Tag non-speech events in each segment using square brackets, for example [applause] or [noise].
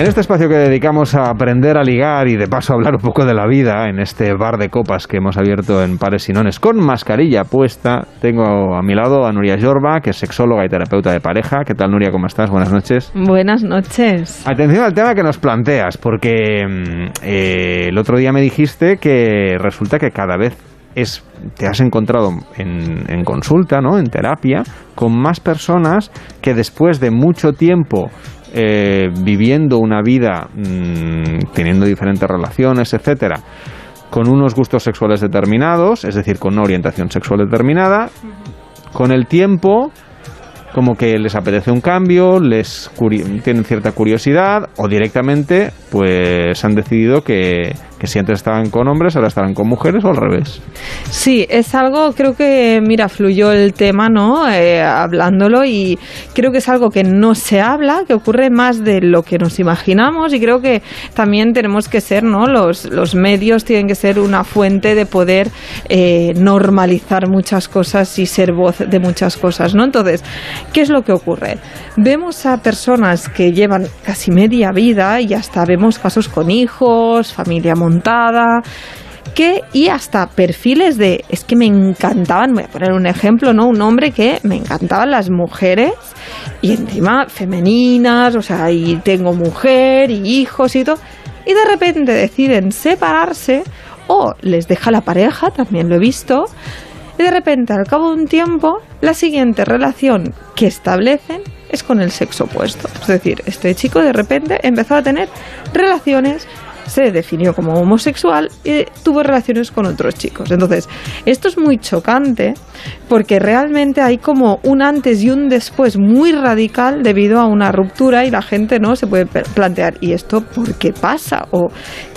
En este espacio que dedicamos a aprender a ligar y de paso a hablar un poco de la vida, en este bar de copas que hemos abierto en Pares Sinones con mascarilla puesta, tengo a mi lado a Nuria Jorba, que es sexóloga y terapeuta de pareja. ¿Qué tal, Nuria? ¿Cómo estás? Buenas noches. Buenas noches. Atención al tema que nos planteas, porque mm, eh, el otro día me dijiste que resulta que cada vez es, te has encontrado en, en consulta, ¿no? en terapia, con más personas que después de mucho tiempo eh, viviendo una vida, mm, teniendo diferentes relaciones, etcétera, con unos gustos sexuales determinados, es decir, con una orientación sexual determinada, con el tiempo como que les apetece un cambio, les tienen cierta curiosidad o directamente pues han decidido que, que si estaban con hombres, ahora estarán con mujeres o al revés. Sí, es algo, creo que, mira, fluyó el tema, ¿no? Eh, hablándolo y creo que es algo que no se habla, que ocurre más de lo que nos imaginamos y creo que también tenemos que ser, ¿no? Los, los medios tienen que ser una fuente de poder eh, normalizar muchas cosas y ser voz de muchas cosas, ¿no? Entonces, ¿qué es lo que ocurre? Vemos a personas que llevan casi media vida y hasta vemos casos con hijos, familia montada que y hasta perfiles de es que me encantaban voy a poner un ejemplo no un hombre que me encantaban las mujeres y encima femeninas o sea y tengo mujer y hijos y todo y de repente deciden separarse o les deja la pareja también lo he visto y de repente al cabo de un tiempo la siguiente relación que establecen es con el sexo opuesto. Es decir este chico de repente empezó a tener relaciones se definió como homosexual y tuvo relaciones con otros chicos. Entonces, esto es muy chocante porque realmente hay como un antes y un después muy radical debido a una ruptura y la gente no se puede plantear, ¿y esto por qué pasa? ¿O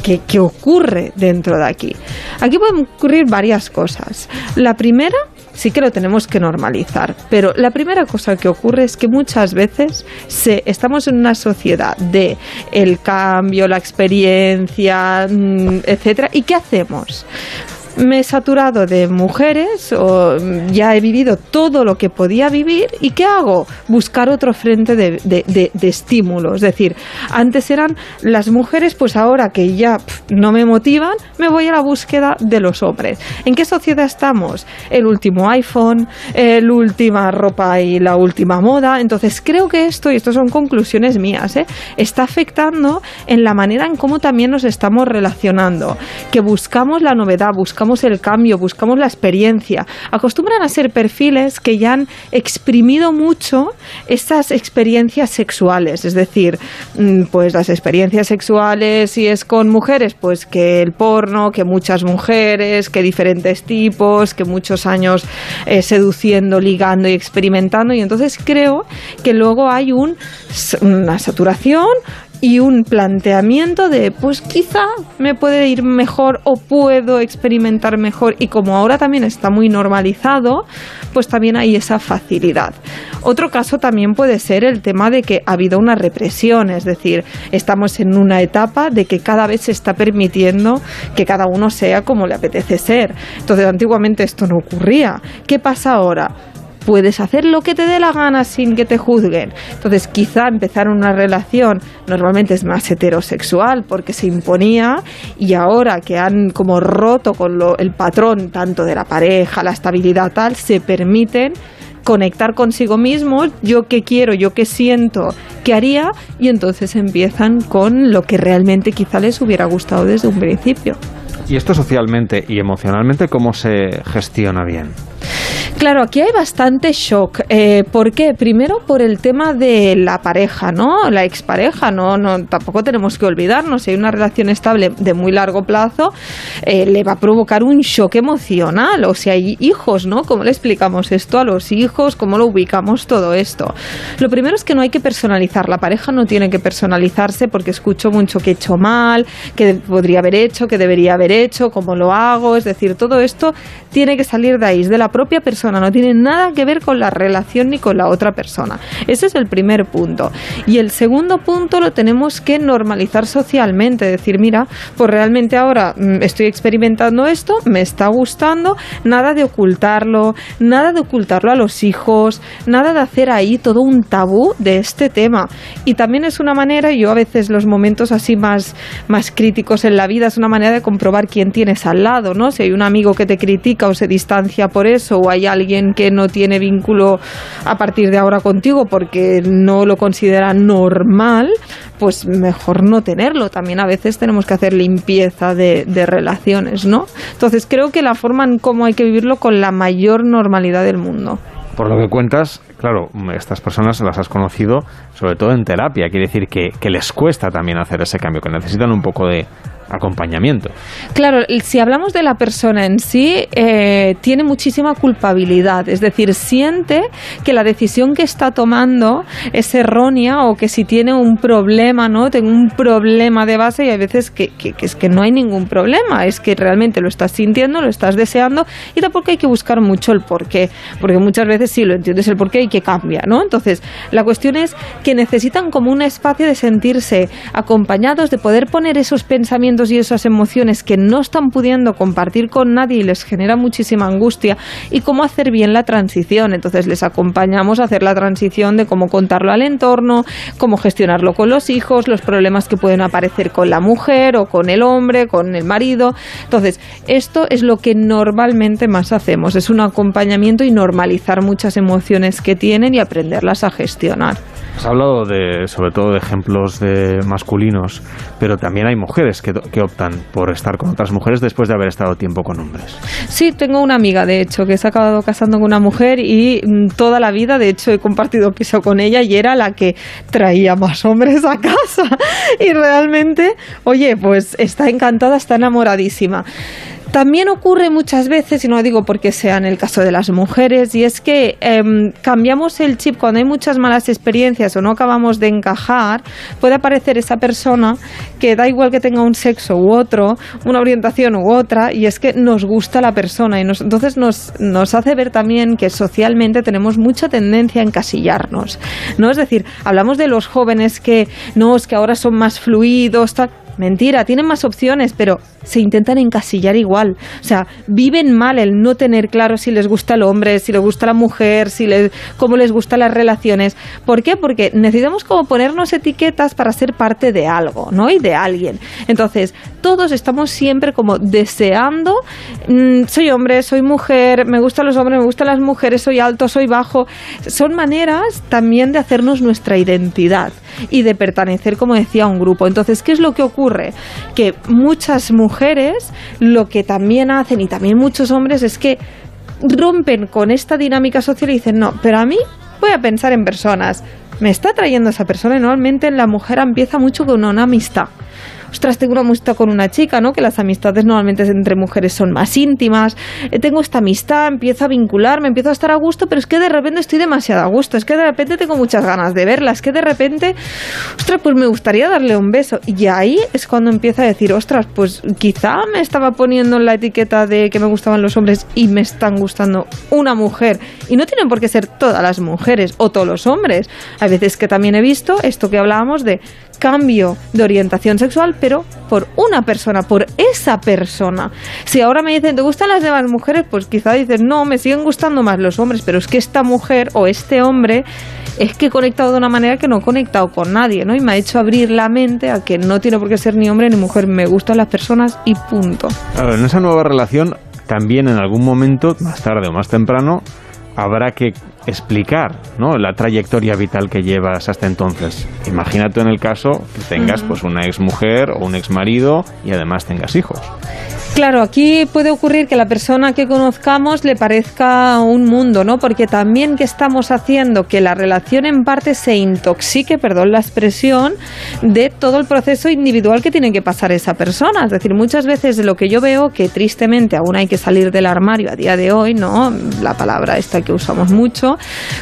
qué, qué ocurre dentro de aquí? Aquí pueden ocurrir varias cosas. La primera sí que lo tenemos que normalizar. Pero la primera cosa que ocurre es que muchas veces se, estamos en una sociedad de el cambio, la experiencia, mm, etcétera. ¿Y qué hacemos? Me he saturado de mujeres o ya he vivido todo lo que podía vivir y ¿qué hago? Buscar otro frente de, de, estímulo. Es decir, antes eran las mujeres, pues ahora que ya no me motivan, me voy a la búsqueda de los hombres. ¿En qué sociedad estamos? El último iPhone, la última ropa y la última moda. Entonces creo que esto, y esto son conclusiones mías, ¿eh? está afectando en la manera en cómo también nos estamos relacionando, que buscamos la novedad, buscamos buscamos el cambio, buscamos la experiencia. Acostumbran a ser perfiles que ya han exprimido mucho estas experiencias sexuales, es decir, mm, pues las experiencias sexuales si es con mujeres, pues que el porno, que muchas mujeres, que diferentes tipos, que muchos años eh, seduciendo, ligando y experimentando y entonces creo que luego hay un, una saturación y un planteamiento de, pues quizá me puede ir mejor o puedo experimentar mejor y como ahora también está muy normalizado, pues también hay esa facilidad. Otro caso también puede ser el tema de que ha habido una represión, es decir, estamos en una etapa de que cada vez se está permitiendo que cada uno sea como le apetece ser. Entonces, antiguamente esto no ocurría. ¿Qué pasa ahora? Puedes hacer lo que te dé la gana sin que te juzguen. Entonces, quizá empezar una relación normalmente es más heterosexual porque se imponía y ahora que han como roto con lo, el patrón tanto de la pareja, la estabilidad tal, se permiten conectar consigo mismos, yo qué quiero, yo qué siento, qué haría, y entonces empiezan con lo que realmente quizá les hubiera gustado desde un principio. ¿Y esto socialmente y emocionalmente cómo se gestiona bien? Claro, aquí hay bastante shock. Eh, ¿Por qué? Primero por el tema de la pareja, ¿no? La expareja, ¿no? no tampoco tenemos que olvidarnos. Si hay una relación estable de muy largo plazo, eh, le va a provocar un shock emocional. O si hay hijos, ¿no? ¿Cómo le explicamos esto a los hijos? ¿Cómo lo ubicamos todo esto? Lo primero es que no hay que personalizar. La pareja no tiene que personalizarse porque escucho mucho que he hecho mal, que podría haber hecho, que debería haber hecho, cómo lo hago. Es decir, todo esto tiene que salir de ahí, de la propia persona no tiene nada que ver con la relación ni con la otra persona. Ese es el primer punto. Y el segundo punto lo tenemos que normalizar socialmente, decir, mira, pues realmente ahora mm, estoy experimentando esto, me está gustando, nada de ocultarlo, nada de ocultarlo a los hijos, nada de hacer ahí todo un tabú de este tema. Y también es una manera, yo a veces los momentos así más, más críticos en la vida es una manera de comprobar quién tienes al lado, ¿no? Si hay un amigo que te critica o se distancia por eso, o hay alguien que no tiene vínculo a partir de ahora contigo porque no lo considera normal, pues mejor no tenerlo. También a veces tenemos que hacer limpieza de, relaciones, ¿no? Entonces creo que la forma en cómo hay que vivirlo con la mayor normalidad del mundo. Por lo que cuentas, claro, estas personas las has conocido sobre todo en terapia. Quiere decir que les cuesta también hacer ese cambio, que necesitan un poco de, acompañamiento. Claro, si hablamos de la persona en sí, eh, tiene muchísima culpabilidad, es decir, siente que la decisión que está tomando es errónea o que si tiene un problema, ¿no? Tengo un problema de base y hay veces que, es que no hay ningún problema, es que realmente lo estás sintiendo, lo estás deseando y tampoco hay que buscar mucho el porqué, porque muchas veces sí lo entiendes el porqué y que cambia, ¿no? Entonces, la cuestión es que necesitan como un espacio de sentirse acompañados, de poder poner esos pensamientos y esas emociones que no están pudiendo compartir con nadie y les genera muchísima angustia y cómo hacer bien la transición. Entonces les acompañamos a hacer la transición de cómo contarlo al entorno, cómo gestionarlo con los hijos, los problemas que pueden aparecer con la mujer o con el hombre, con el marido. Entonces, esto es lo que normalmente más hacemos, es un acompañamiento y normalizar muchas emociones que tienen y aprenderlas a gestionar. Has hablado de, sobre todo de ejemplos de masculinos, pero también hay mujeres que, que, optan por estar con otras mujeres después de haber estado tiempo con hombres. Sí, tengo una amiga, de hecho, que se ha acabado casando con una mujer y mm, toda la vida, de hecho, he compartido piso con ella y era la que traía más hombres a casa. [laughs] Y realmente, oye, pues está encantada, está enamoradísima. También ocurre muchas veces, y no digo porque sea en el caso de las mujeres, y es que em, cambiamos el chip cuando hay muchas malas experiencias o no acabamos de encajar, puede aparecer esa persona que da igual que tenga un sexo u otro, una orientación u otra, y es que nos gusta la persona. Y nos, entonces nos, nos hace ver también que socialmente tenemos mucha tendencia a encasillarnos. ¿no? Es decir, hablamos de los jóvenes que no, es que ahora son más fluidos, tal Mentira, tienen más opciones, pero se intentan encasillar igual. O sea, viven mal el no tener claro si les gusta el hombre, si les gusta la mujer, si les, cómo les gustan las relaciones. ¿Por qué? Porque necesitamos como ponernos etiquetas para ser parte de algo, ¿no? Y de alguien. Entonces, todos estamos siempre como deseando, mm, soy hombre, soy mujer, me gustan los hombres, me gustan las mujeres, soy alto, soy bajo. Son maneras también de hacernos nuestra identidad y de pertenecer, como decía, a un grupo. Entonces, ¿qué es lo que ocurre? Que muchas mujeres lo que también hacen y también muchos hombres es que rompen con esta dinámica social y dicen, no, pero a mí voy a pensar en personas. Me está trayendo esa persona y normalmente la mujer empieza mucho con una amistad ostras, tengo una amistad con una chica, ¿no? Que las amistades normalmente entre mujeres son más íntimas, eh, tengo esta amistad, empiezo a vincularme, empiezo a estar a gusto, pero es que de repente estoy demasiado a gusto, es que de repente tengo muchas ganas de verla, es que de repente, ostras, pues me gustaría darle un beso. Y ahí es cuando empieza a decir, ostras, pues quizá me estaba poniendo en la etiqueta de que me gustaban los hombres y me están gustando una mujer. Y no tienen por qué ser todas las mujeres o todos los hombres. Hay veces que también he visto esto que hablábamos de cambio de orientación sexual, pero por una persona, por esa persona. Si ahora me dicen, ¿te gustan las demás mujeres? Pues quizá dicen, no, me siguen gustando más los hombres, pero es que esta mujer o este hombre es que he conectado de una manera que no he conectado con nadie, ¿no? Y me ha hecho abrir la mente a que no tiene por qué ser ni hombre ni mujer, me gustan las personas y punto. Claro, en esa nueva relación también en algún momento, más tarde o más temprano, habrá que explicar ¿no? la trayectoria vital que llevas hasta entonces. Imagínate en el caso que tengas pues una ex mujer o un ex marido y además tengas hijos. Claro, aquí puede ocurrir que la persona que conozcamos le parezca un mundo, ¿no? Porque también que estamos haciendo que la relación en parte se intoxique, perdón la expresión, de todo el proceso individual que tiene que pasar esa persona. Es decir, muchas veces lo que yo veo que tristemente aún hay que salir del armario a día de hoy, ¿no? La palabra esta que usamos mucho,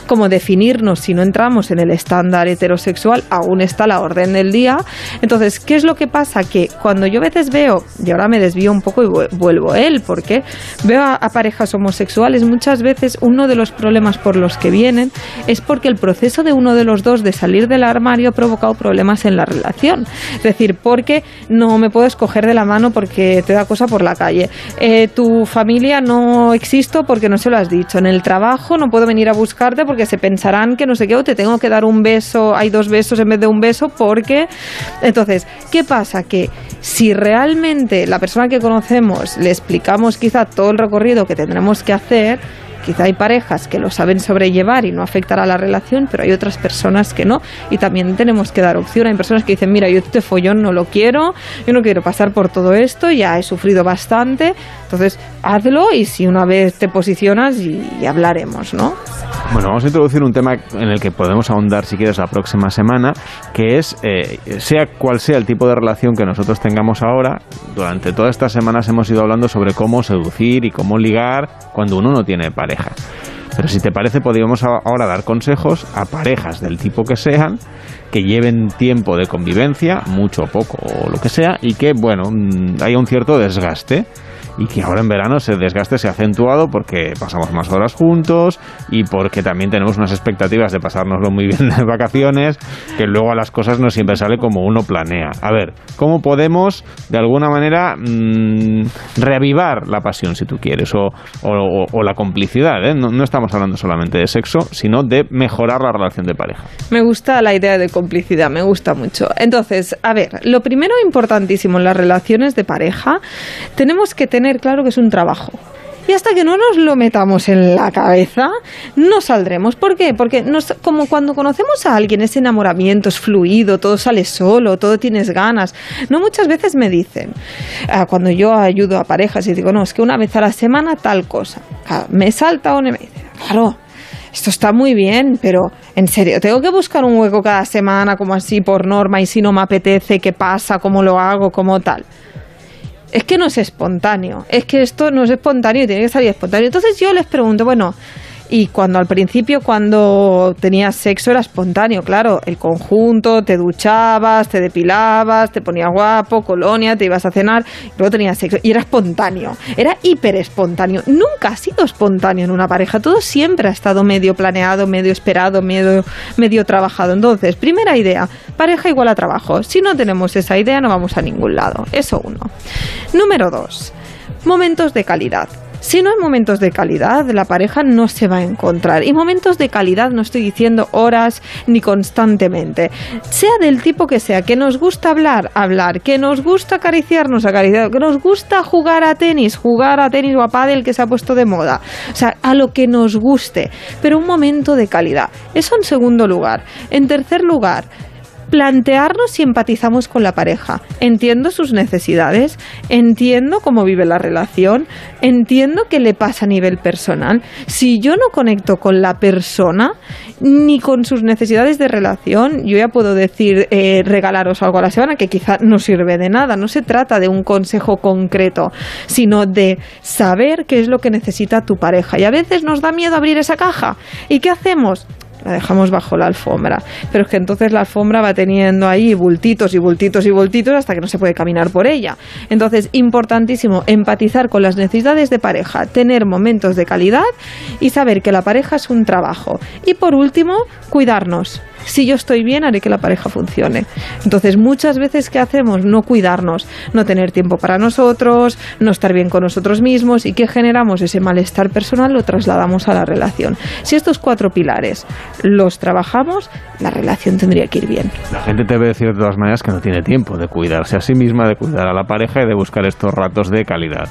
como definirnos si no entramos en el estándar heterosexual, aún está la orden del día. Entonces, ¿qué es lo que pasa? Que cuando yo a veces veo, y ahora me desvío un poco y vuelvo a él, porque veo a, parejas homosexuales muchas veces uno de los problemas por los que vienen es porque el proceso de uno de los dos de salir del armario ha provocado problemas en la relación. Es decir, porque no me puedo escoger de la mano porque te da cosa por la calle. Eh, tu familia no existo porque no se lo has dicho. En el trabajo no puedo venir a buscarte porque se pensarán que no sé qué o te tengo que dar un beso, hay dos besos en vez de un beso porque... Entonces, ¿qué pasa? Que si realmente la persona que conocemos le explicamos quizá todo el recorrido que tendremos que hacer, Quizá hay parejas que lo saben sobrellevar y no afectará a la relación, pero hay otras personas que no. Y también tenemos que dar opción. Hay personas que dicen, mira, yo este follón no lo quiero, yo no quiero pasar por todo esto, ya he sufrido bastante. Entonces, hazlo y si una vez te posicionas y, hablaremos, ¿no? Bueno, vamos a introducir un tema en el que podemos ahondar, si quieres, la próxima semana, que es, eh, sea cual sea el tipo de relación que nosotros tengamos ahora, durante todas estas semanas hemos ido hablando sobre cómo seducir y cómo ligar cuando uno no tiene pareja pero si te parece, podríamos ahora dar consejos a parejas del tipo que sean, que lleven tiempo de convivencia, mucho o poco o lo que sea, y que, bueno, mm, haya un cierto desgaste y que ahora en verano ese desgaste se ha acentuado porque pasamos más horas juntos y porque también tenemos unas expectativas de pasárnoslo muy bien de vacaciones, que luego a las cosas no siempre sale como uno planea. A ver, ¿cómo podemos de alguna manera mm, reavivar la pasión, si tú quieres, o, la complicidad? ¿eh? No, no estamos hablando solamente de sexo, sino de mejorar la relación de pareja. Me gusta la idea de complicidad, me gusta mucho. Entonces, a ver, lo primero importantísimo en las relaciones de pareja, tenemos que tener tener claro que es un trabajo. Y hasta que no nos lo metamos en la cabeza, no saldremos. ¿Por qué? Porque nos, como cuando conocemos a alguien, ese enamoramiento es fluido, todo sale solo, todo tienes ganas. No muchas veces me dicen, ah, cuando yo ayudo a parejas y digo, no, es que una vez a la semana tal cosa. me salta y me dice, claro, esto está muy bien, pero en serio, tengo que buscar un hueco cada semana como así por norma y si no me apetece, ¿qué pasa? ¿Cómo lo hago? ¿Cómo tal? Es que no es espontáneo, es que esto no es espontáneo y tiene que salir espontáneo. Entonces yo les pregunto, bueno, y cuando al principio, cuando tenías sexo, era espontáneo, claro. El conjunto, te duchabas, te depilabas, te ponías guapo, colonia, te ibas a cenar, y luego tenías sexo. Y era espontáneo, era hiper espontáneo. Nunca ha sido espontáneo en una pareja. Todo siempre ha estado medio planeado, medio esperado, medio, medio trabajado. Entonces, primera idea, pareja igual a trabajo. Si no tenemos esa idea, no vamos a ningún lado. Eso uno. Número dos, momentos de calidad. Si no hay momentos de calidad, la pareja no se va a encontrar. Y momentos de calidad no estoy diciendo horas ni constantemente. Sea del tipo que sea, que nos gusta hablar, hablar, que nos gusta acariciarnos, acariciar, que nos gusta jugar a tenis, jugar a tenis o a pádel que se ha puesto de moda. O sea, a lo que nos guste, pero un momento de calidad. Eso en segundo lugar. En tercer lugar, plantearnos si empatizamos con la pareja. Entiendo sus necesidades, entiendo cómo vive la relación, entiendo qué le pasa a nivel personal. Si yo no conecto con la persona ni con sus necesidades de relación, yo ya puedo decir eh, regalaros algo a la semana que quizá no sirve de nada. No se trata de un consejo concreto, sino de saber qué es lo que necesita tu pareja. Y a veces nos da miedo abrir esa caja. ¿Y qué hacemos? La dejamos bajo la alfombra. Pero es que entonces la alfombra va teniendo ahí bultitos y bultitos y bultitos hasta que no se puede caminar por ella. Entonces, importantísimo empatizar con las necesidades de pareja, tener momentos de calidad y saber que la pareja es un trabajo. Y por último, cuidarnos si yo estoy bien, haré que la pareja funcione. Entonces, muchas veces, ¿qué hacemos? No cuidarnos, no tener tiempo para nosotros, no estar bien con nosotros mismos y que generamos ese malestar personal lo trasladamos a la relación. Si estos cuatro pilares los trabajamos, la relación tendría que ir bien. La gente te debe decir de todas maneras que no tiene tiempo de cuidarse a sí misma, de cuidar a la pareja y de buscar estos ratos de calidad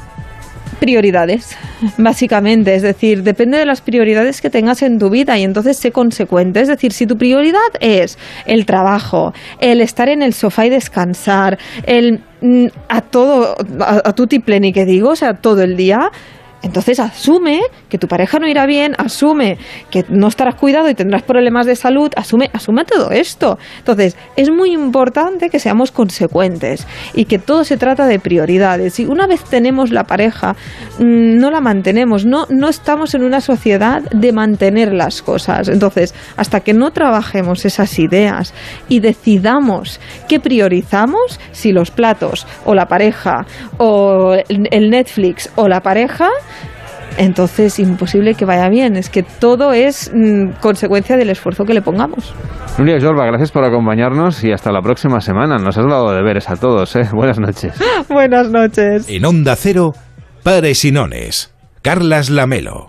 prioridades, básicamente. Es decir, depende de las prioridades que tengas en tu vida y entonces sé consecuente. Es decir, si tu prioridad es el trabajo, el estar en el sofá y descansar, el mm, a todo, a, a tutti que digo, o sea, todo el día, Entonces asume que tu pareja no irá bien, asume que no estarás cuidado y tendrás problemas de salud, asume, asume todo esto. Entonces, es muy importante que seamos consecuentes y que todo se trata de prioridades. Si una vez tenemos la pareja, mm, no la mantenemos, no, no estamos en una sociedad de mantener las cosas. Entonces, hasta que no trabajemos esas ideas y decidamos qué priorizamos, si los platos o la pareja o el Netflix o la pareja, entonces imposible que vaya bien. Es que todo es mm, consecuencia del esfuerzo que le pongamos. Nuria Jorba, gracias por acompañarnos y hasta la próxima semana. Nos has dado deberes a todos. ¿eh? Buenas noches. [laughs] Buenas noches. En Onda Cero, Pares y Nones. Carlas Lamelo.